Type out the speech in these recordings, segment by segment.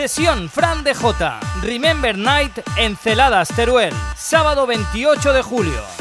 Sesión Fran de J. Remember Night en Celadas, Teruel. Sábado 28 de julio.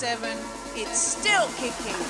2007, it's still kicking.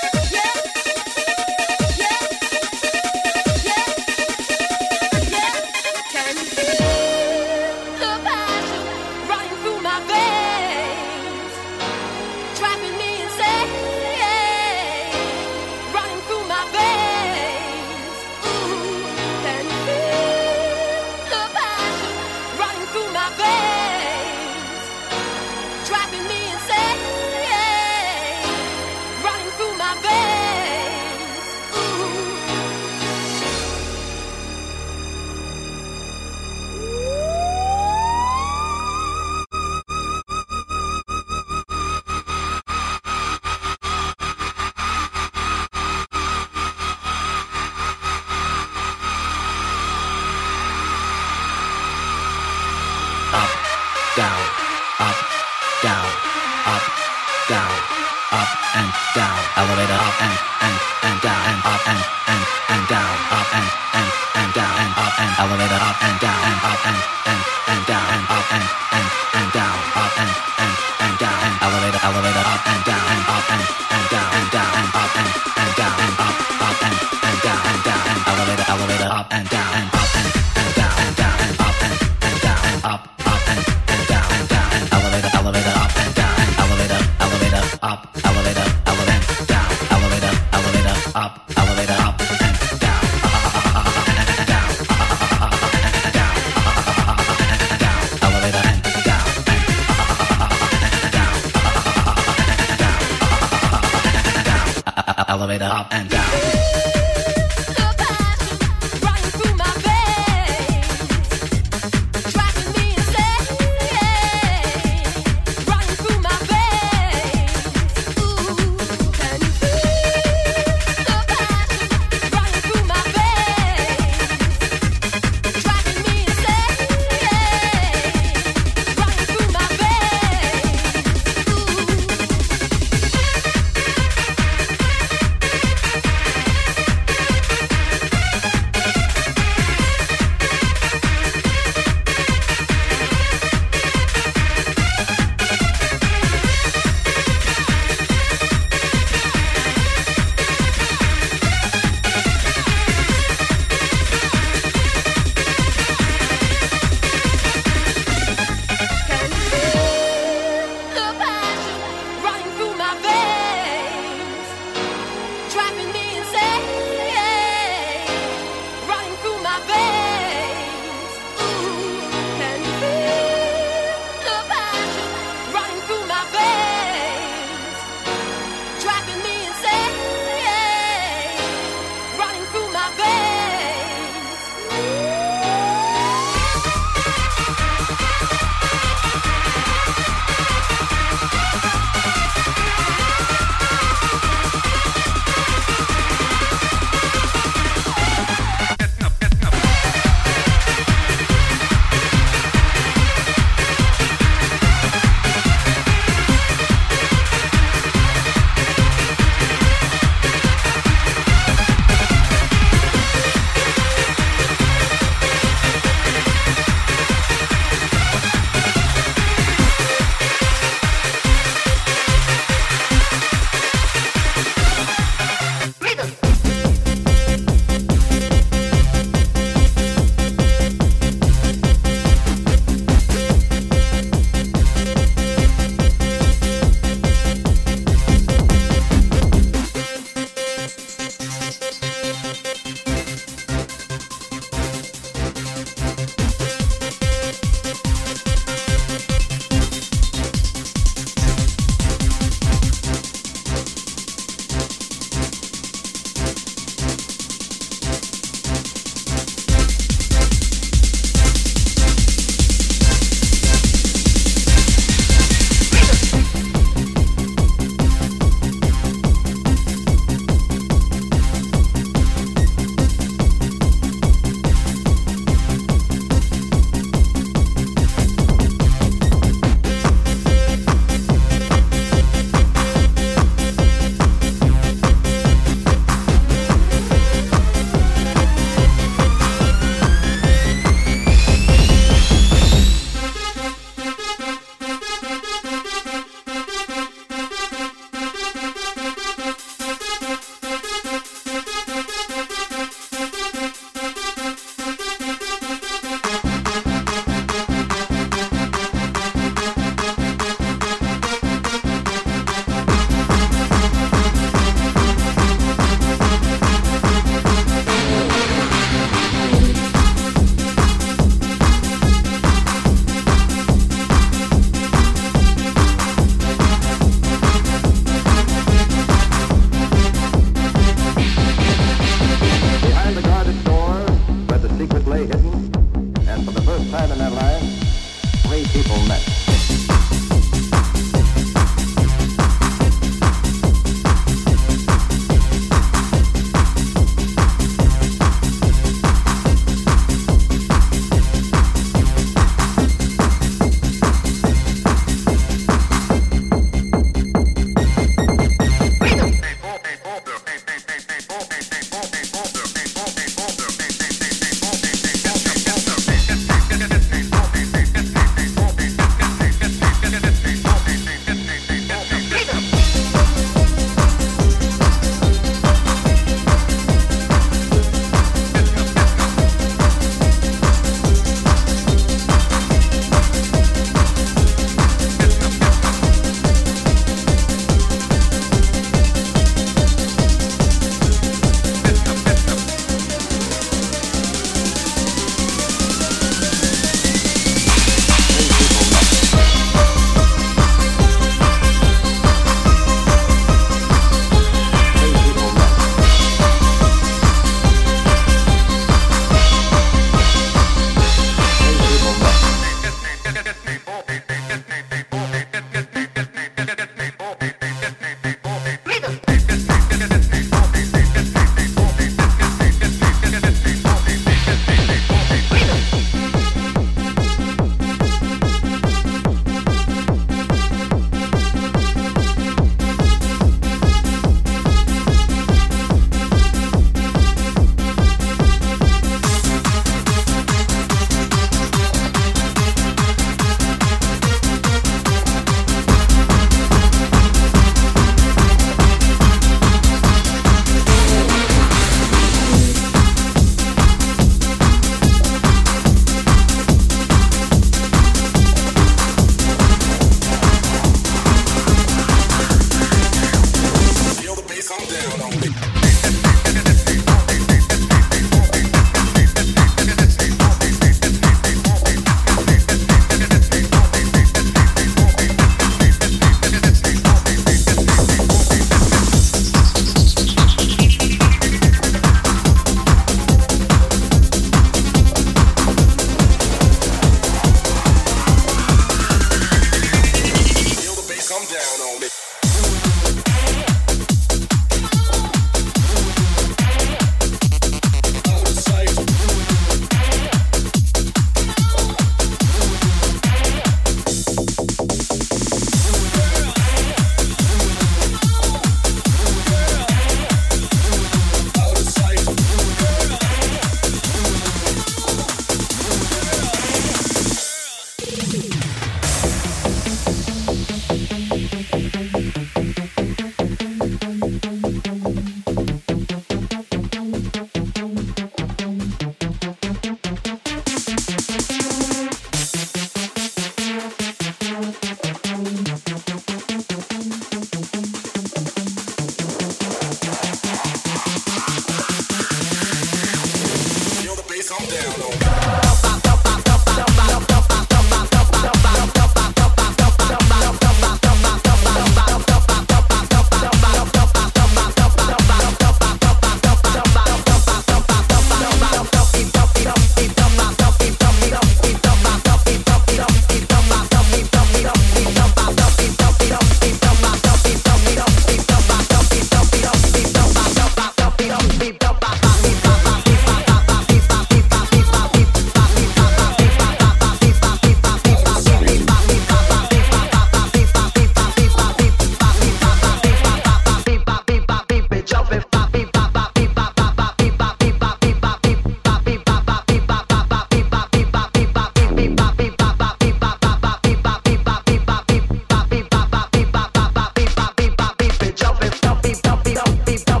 don't be, don't be, don't